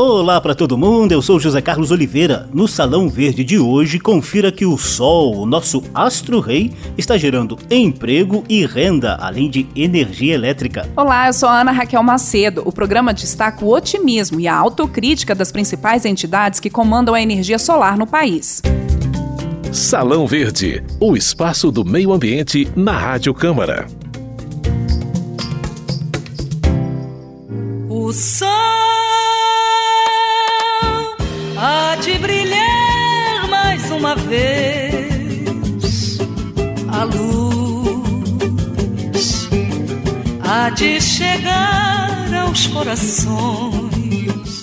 Olá para todo mundo, eu sou José Carlos Oliveira. No Salão Verde de hoje, confira que o Sol, o nosso astro-rei, está gerando emprego e renda, além de energia elétrica. Olá, eu sou a Ana Raquel Macedo. O programa destaca o otimismo e a autocrítica das principais entidades que comandam a energia solar no país. Salão Verde, o espaço do meio ambiente na Rádio Câmara. O sol de chegar aos corações.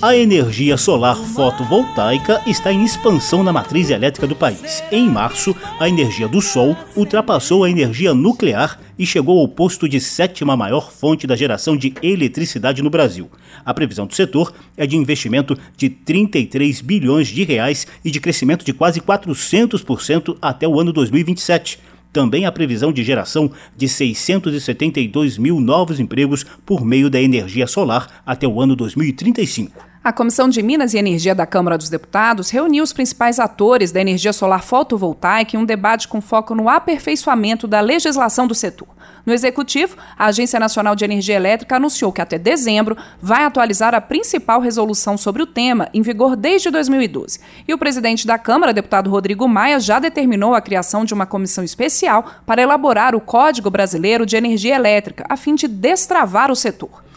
A energia solar fotovoltaica está em expansão na matriz elétrica do país. Em março, a energia do Sol ultrapassou a energia nuclear e chegou ao posto de sétima maior fonte da geração de eletricidade no Brasil. A previsão do setor é de investimento de 33 bilhões de reais e de crescimento de quase 400% até o ano 2027 também a previsão de geração de 672 mil novos empregos por meio da energia solar até o ano 2035. A Comissão de Minas e Energia da Câmara dos Deputados reuniu os principais atores da energia solar fotovoltaica em um debate com foco no aperfeiçoamento da legislação do setor. No Executivo, a Agência Nacional de Energia Elétrica anunciou que até dezembro vai atualizar a principal resolução sobre o tema, em vigor desde 2012. E o presidente da Câmara, deputado Rodrigo Maia, já determinou a criação de uma comissão especial para elaborar o Código Brasileiro de Energia Elétrica, a fim de destravar o setor.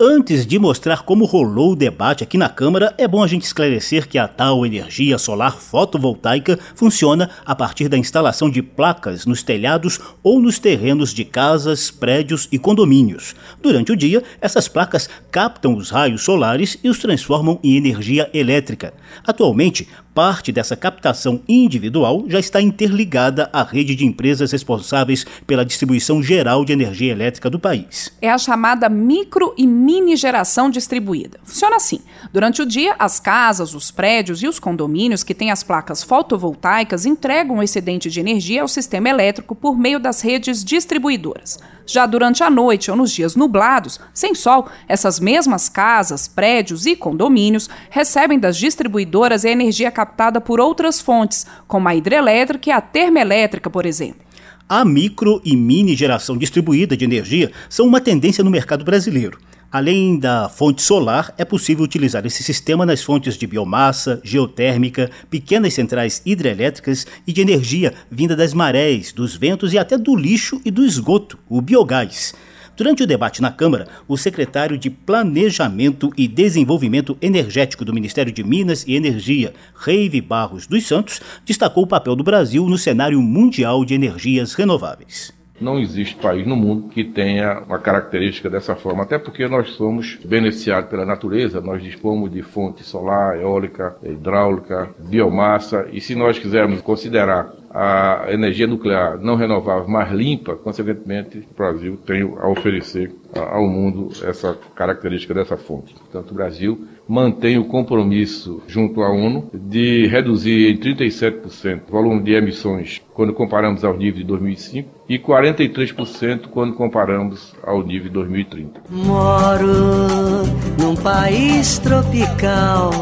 Antes de mostrar como rolou o debate aqui na Câmara, é bom a gente esclarecer que a tal energia solar fotovoltaica funciona a partir da instalação de placas nos telhados ou nos terrenos de casas, prédios e condomínios. Durante o dia, essas placas captam os raios solares e os transformam em energia elétrica. Atualmente, parte dessa captação individual já está interligada à rede de empresas responsáveis pela distribuição geral de energia elétrica do país. É a chamada micro e mini geração distribuída. Funciona assim: durante o dia, as casas, os prédios e os condomínios que têm as placas fotovoltaicas entregam o excedente de energia ao sistema elétrico por meio das redes distribuidoras. Já durante a noite ou nos dias nublados, sem sol, essas mesmas casas, prédios e condomínios recebem das distribuidoras a energia captada por outras fontes, como a hidrelétrica e a termoelétrica, por exemplo. A micro e mini geração distribuída de energia são uma tendência no mercado brasileiro. Além da fonte solar, é possível utilizar esse sistema nas fontes de biomassa, geotérmica, pequenas centrais hidrelétricas e de energia vinda das marés, dos ventos e até do lixo e do esgoto, o biogás. Durante o debate na Câmara, o secretário de Planejamento e Desenvolvimento Energético do Ministério de Minas e Energia, Reive Barros dos Santos, destacou o papel do Brasil no cenário mundial de energias renováveis. Não existe país no mundo que tenha uma característica dessa forma, até porque nós somos beneficiados pela natureza, nós dispomos de fonte solar, eólica, hidráulica, biomassa, e se nós quisermos considerar a energia nuclear não renovável mais limpa, consequentemente, o Brasil tem a oferecer ao mundo essa característica dessa fonte. Portanto, o Brasil mantém o compromisso junto à ONU de reduzir em 37% o volume de emissões quando comparamos ao nível de 2005 e 43% quando comparamos ao nível de 2030. Moro num país tropical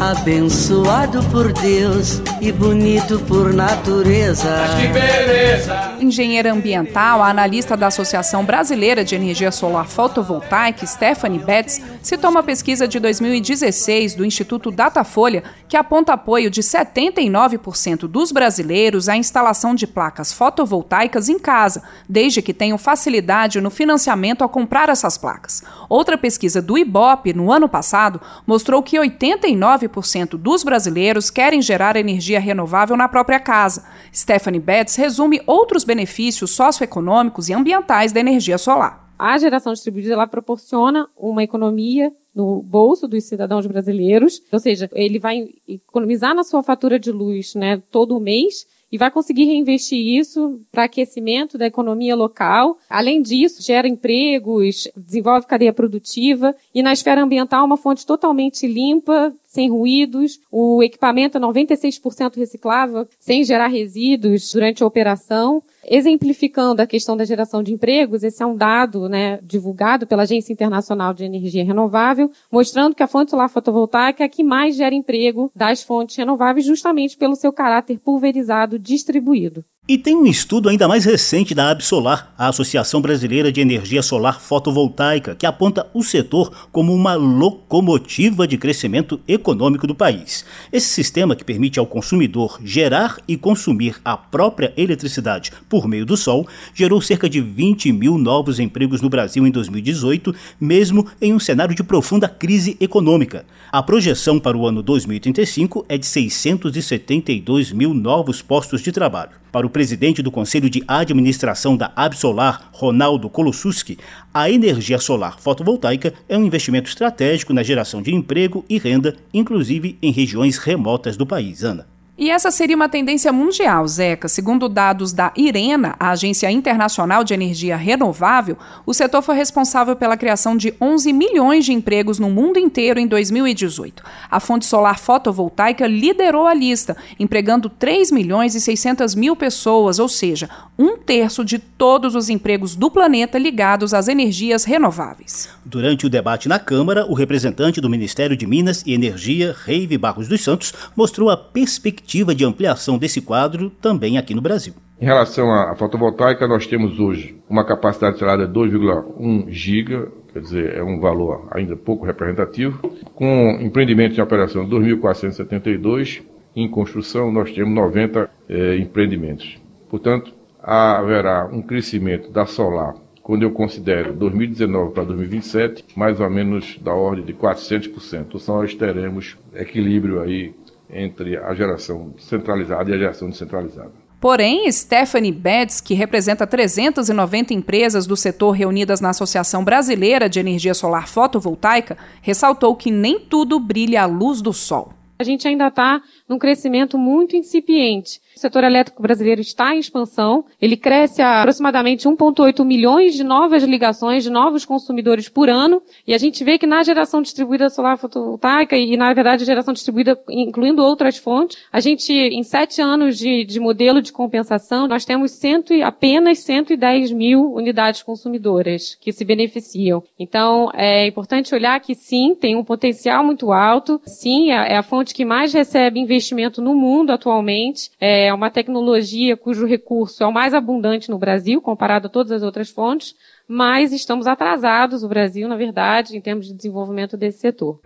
abençoado por Deus e bonito por natureza. Mas que beleza! Engenheira ambiental, a analista da Associação Brasileira de Energia Solar Fotovoltaica, Stephanie Betts, citou uma pesquisa de 2016 do Instituto Datafolha que aponta apoio de 79% dos brasileiros à instalação de placas fotovoltaicas em casa, desde que tenham facilidade no financiamento ao comprar essas placas. Outra pesquisa do IBOP, no ano passado, mostrou que 89 cento dos brasileiros querem gerar energia renovável na própria casa. Stephanie Betts resume outros benefícios socioeconômicos e ambientais da energia solar. A geração distribuída ela proporciona uma economia no bolso dos cidadãos brasileiros, ou seja, ele vai economizar na sua fatura de luz, né, todo mês e vai conseguir reinvestir isso para aquecimento da economia local. Além disso, gera empregos, desenvolve cadeia produtiva e na esfera ambiental uma fonte totalmente limpa, sem ruídos, o equipamento é 96% reciclável, sem gerar resíduos durante a operação. Exemplificando a questão da geração de empregos, esse é um dado né, divulgado pela Agência Internacional de Energia Renovável, mostrando que a fonte solar fotovoltaica é a que mais gera emprego das fontes renováveis, justamente pelo seu caráter pulverizado distribuído. E tem um estudo ainda mais recente da Absolar, a Associação Brasileira de Energia Solar Fotovoltaica, que aponta o setor como uma locomotiva de crescimento econômico do país. Esse sistema, que permite ao consumidor gerar e consumir a própria eletricidade por meio do sol, gerou cerca de 20 mil novos empregos no Brasil em 2018, mesmo em um cenário de profunda crise econômica. A projeção para o ano 2035 é de 672 mil novos postos de trabalho. Para o presidente do Conselho de Administração da Absolar, Ronaldo Kolossuski, a energia solar fotovoltaica é um investimento estratégico na geração de emprego e renda, inclusive em regiões remotas do país. Ana. E essa seria uma tendência mundial, Zeca. Segundo dados da IRENA, a Agência Internacional de Energia Renovável, o setor foi responsável pela criação de 11 milhões de empregos no mundo inteiro em 2018. A fonte solar fotovoltaica liderou a lista, empregando 3 milhões e 600 mil pessoas, ou seja, um terço de todos os empregos do planeta ligados às energias renováveis. Durante o debate na Câmara, o representante do Ministério de Minas e Energia, Reive Barros dos Santos, mostrou a perspectiva perspectiva de ampliação desse quadro também aqui no Brasil. Em relação à fotovoltaica, nós temos hoje uma capacidade instalada de 2,1 giga, quer dizer, é um valor ainda pouco representativo, com empreendimentos em operação 2.472, em construção nós temos 90 eh, empreendimentos. Portanto, haverá um crescimento da solar, quando eu considero 2019 para 2027, mais ou menos da ordem de 400%. Então nós teremos equilíbrio aí entre a geração centralizada e a geração descentralizada. Porém, Stephanie Betts, que representa 390 empresas do setor reunidas na Associação Brasileira de Energia Solar Fotovoltaica, ressaltou que nem tudo brilha à luz do sol. A gente ainda está num crescimento muito incipiente. O setor elétrico brasileiro está em expansão. Ele cresce a aproximadamente 1,8 milhões de novas ligações, de novos consumidores por ano. E a gente vê que na geração distribuída solar fotovoltaica e, na verdade, geração distribuída incluindo outras fontes, a gente, em sete anos de, de modelo de compensação, nós temos cento, apenas 110 mil unidades consumidoras que se beneficiam. Então, é importante olhar que sim, tem um potencial muito alto. Sim, é, é a fonte que mais recebe investimento no mundo atualmente. É, é uma tecnologia cujo recurso é o mais abundante no Brasil, comparado a todas as outras fontes, mas estamos atrasados, o Brasil, na verdade, em termos de desenvolvimento desse setor.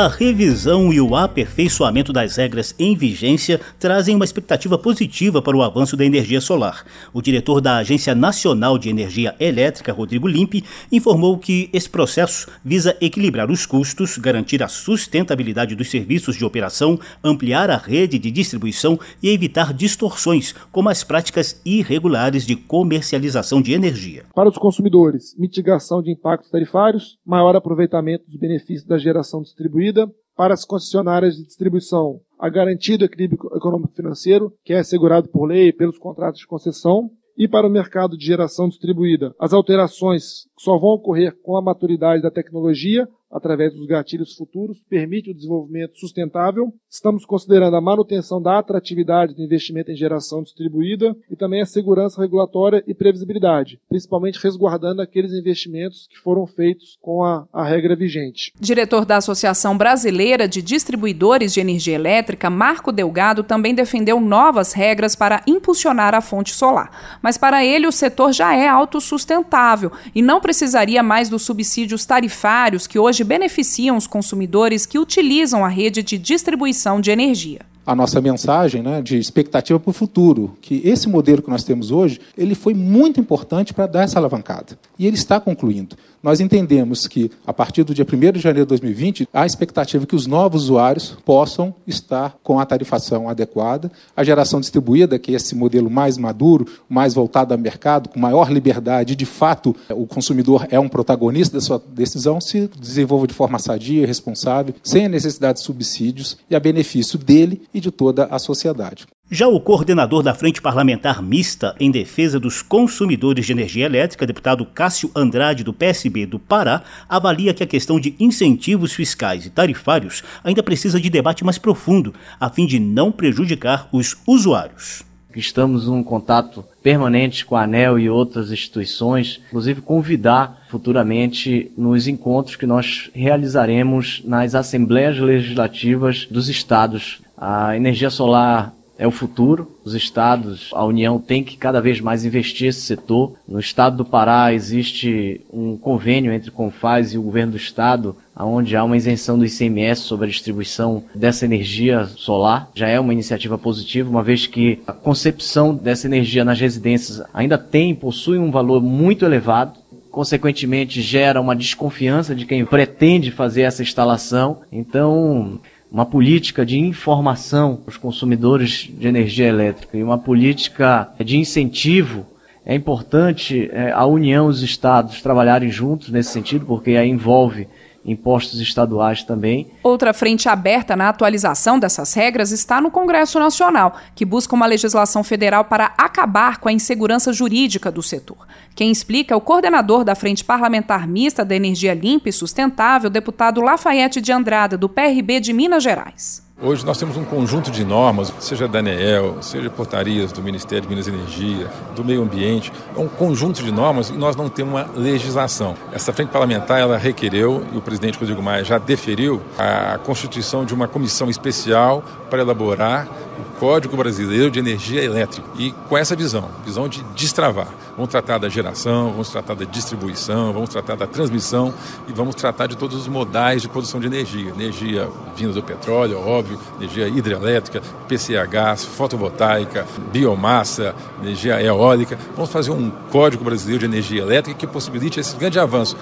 A revisão e o aperfeiçoamento das regras em vigência trazem uma expectativa positiva para o avanço da energia solar. O diretor da Agência Nacional de Energia Elétrica, Rodrigo Limpe, informou que esse processo visa equilibrar os custos, garantir a sustentabilidade dos serviços de operação, ampliar a rede de distribuição e evitar distorções, como as práticas irregulares de comercialização de energia. Para os consumidores, mitigação de impactos tarifários, maior aproveitamento dos benefícios da geração distribuída distribuída para as concessionárias de distribuição a garantia do equilíbrio econômico-financeiro, que é assegurado por lei e pelos contratos de concessão, e para o mercado de geração distribuída. As alterações só vão ocorrer com a maturidade da tecnologia, através dos gatilhos futuros, permite o desenvolvimento sustentável. Estamos considerando a manutenção da atratividade do investimento em geração distribuída e também a segurança regulatória e previsibilidade, principalmente resguardando aqueles investimentos que foram feitos com a, a regra vigente. Diretor da Associação Brasileira de Distribuidores de Energia Elétrica, Marco Delgado, também defendeu novas regras para impulsionar a fonte solar. Mas para ele, o setor já é autossustentável e não precisaria mais dos subsídios tarifários que hoje beneficiam os consumidores que utilizam a rede de distribuição de energia. A nossa mensagem né, de expectativa para o futuro, que esse modelo que nós temos hoje, ele foi muito importante para dar essa alavancada. E ele está concluindo. Nós entendemos que, a partir do dia 1 de janeiro de 2020, há expectativa que os novos usuários possam estar com a tarifação adequada, a geração distribuída, que é esse modelo mais maduro, mais voltado ao mercado, com maior liberdade, de fato, o consumidor é um protagonista da sua decisão, se desenvolva de forma sadia, responsável, sem a necessidade de subsídios e a benefício dele e de toda a sociedade. Já o coordenador da Frente Parlamentar Mista em Defesa dos Consumidores de Energia Elétrica, deputado Cássio Andrade, do PSB do Pará, avalia que a questão de incentivos fiscais e tarifários ainda precisa de debate mais profundo, a fim de não prejudicar os usuários. Estamos em um contato permanente com a ANEL e outras instituições, inclusive convidar futuramente nos encontros que nós realizaremos nas assembleias legislativas dos estados. A energia solar é o futuro. Os estados, a União tem que cada vez mais investir nesse setor. No estado do Pará existe um convênio entre Confaz e o governo do estado, onde há uma isenção do ICMS sobre a distribuição dessa energia solar. Já é uma iniciativa positiva, uma vez que a concepção dessa energia nas residências ainda tem, possui um valor muito elevado consequentemente gera uma desconfiança de quem pretende fazer essa instalação. Então, uma política de informação para os consumidores de energia elétrica e uma política de incentivo. É importante é, a União e os estados trabalharem juntos nesse sentido, porque aí envolve impostos estaduais também. Outra frente aberta na atualização dessas regras está no Congresso Nacional, que busca uma legislação federal para acabar com a insegurança jurídica do setor. Quem explica é o coordenador da Frente Parlamentar Mista da Energia Limpa e Sustentável, deputado Lafayette de Andrada, do PRB de Minas Gerais. Hoje nós temos um conjunto de normas, seja da ANEEL, seja portarias do Ministério de Minas e Energia, do Meio Ambiente, é um conjunto de normas e nós não temos uma legislação. Essa frente parlamentar ela requereu, e o presidente Rodrigo Maia já deferiu, a constituição de uma comissão especial para elaborar o Código Brasileiro de Energia Elétrica. E com essa visão, visão de destravar. Vamos tratar da geração, vamos tratar da distribuição, vamos tratar da transmissão e vamos tratar de todos os modais de produção de energia. Energia vinda do petróleo, óbvio, energia hidrelétrica, PCH, fotovoltaica, biomassa, energia eólica. Vamos fazer um Código Brasileiro de Energia Elétrica que possibilite esse grande avanço.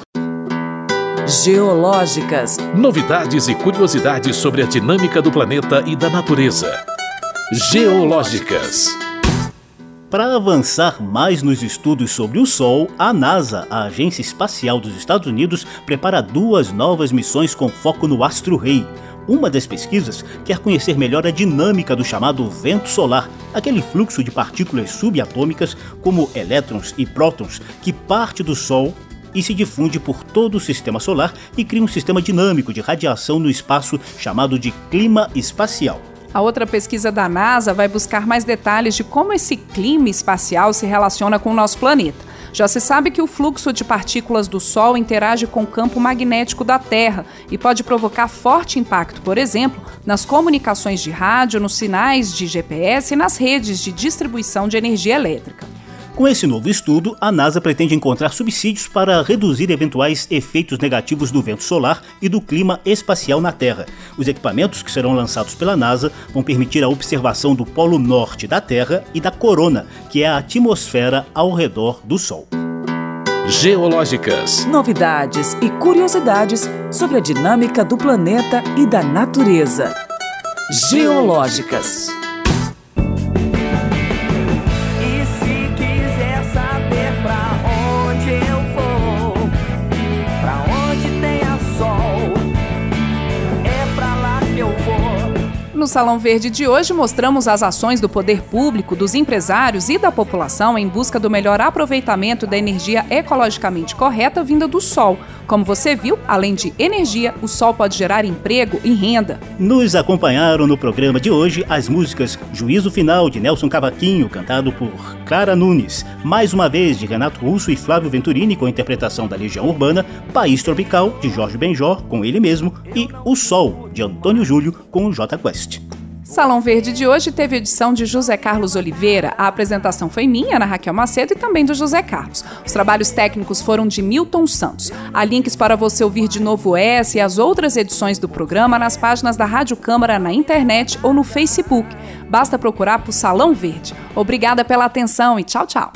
Geológicas. Novidades e curiosidades sobre a dinâmica do planeta e da natureza. Geológicas. Para avançar mais nos estudos sobre o Sol, a NASA, a Agência Espacial dos Estados Unidos, prepara duas novas missões com foco no astro-rei. Uma das pesquisas quer conhecer melhor a dinâmica do chamado vento solar, aquele fluxo de partículas subatômicas, como elétrons e prótons, que parte do Sol e se difunde por todo o sistema solar e cria um sistema dinâmico de radiação no espaço chamado de clima espacial. A outra pesquisa da NASA vai buscar mais detalhes de como esse clima espacial se relaciona com o nosso planeta. Já se sabe que o fluxo de partículas do Sol interage com o campo magnético da Terra e pode provocar forte impacto, por exemplo, nas comunicações de rádio, nos sinais de GPS e nas redes de distribuição de energia elétrica. Com esse novo estudo, a NASA pretende encontrar subsídios para reduzir eventuais efeitos negativos do vento solar e do clima espacial na Terra. Os equipamentos que serão lançados pela NASA vão permitir a observação do polo norte da Terra e da corona, que é a atmosfera ao redor do Sol. Geológicas. Novidades e curiosidades sobre a dinâmica do planeta e da natureza. Geológicas. Salão Verde de hoje, mostramos as ações do poder público, dos empresários e da população em busca do melhor aproveitamento da energia ecologicamente correta vinda do sol. Como você viu, além de energia, o sol pode gerar emprego e renda. Nos acompanharam no programa de hoje as músicas Juízo Final de Nelson Cavaquinho, cantado por Clara Nunes, mais uma vez de Renato Russo e Flávio Venturini com interpretação da Legião Urbana, País Tropical de Jorge Benjor com ele mesmo e O Sol de Antônio Júlio com o J Quest. Salão Verde de hoje teve edição de José Carlos Oliveira. A apresentação foi minha, Ana Raquel Macedo, e também do José Carlos. Os trabalhos técnicos foram de Milton Santos. Há links para você ouvir de novo essa e as outras edições do programa nas páginas da Rádio Câmara na internet ou no Facebook. Basta procurar por Salão Verde. Obrigada pela atenção e tchau, tchau.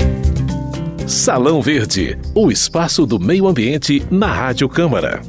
Salão Verde, o espaço do meio ambiente na Rádio Câmara.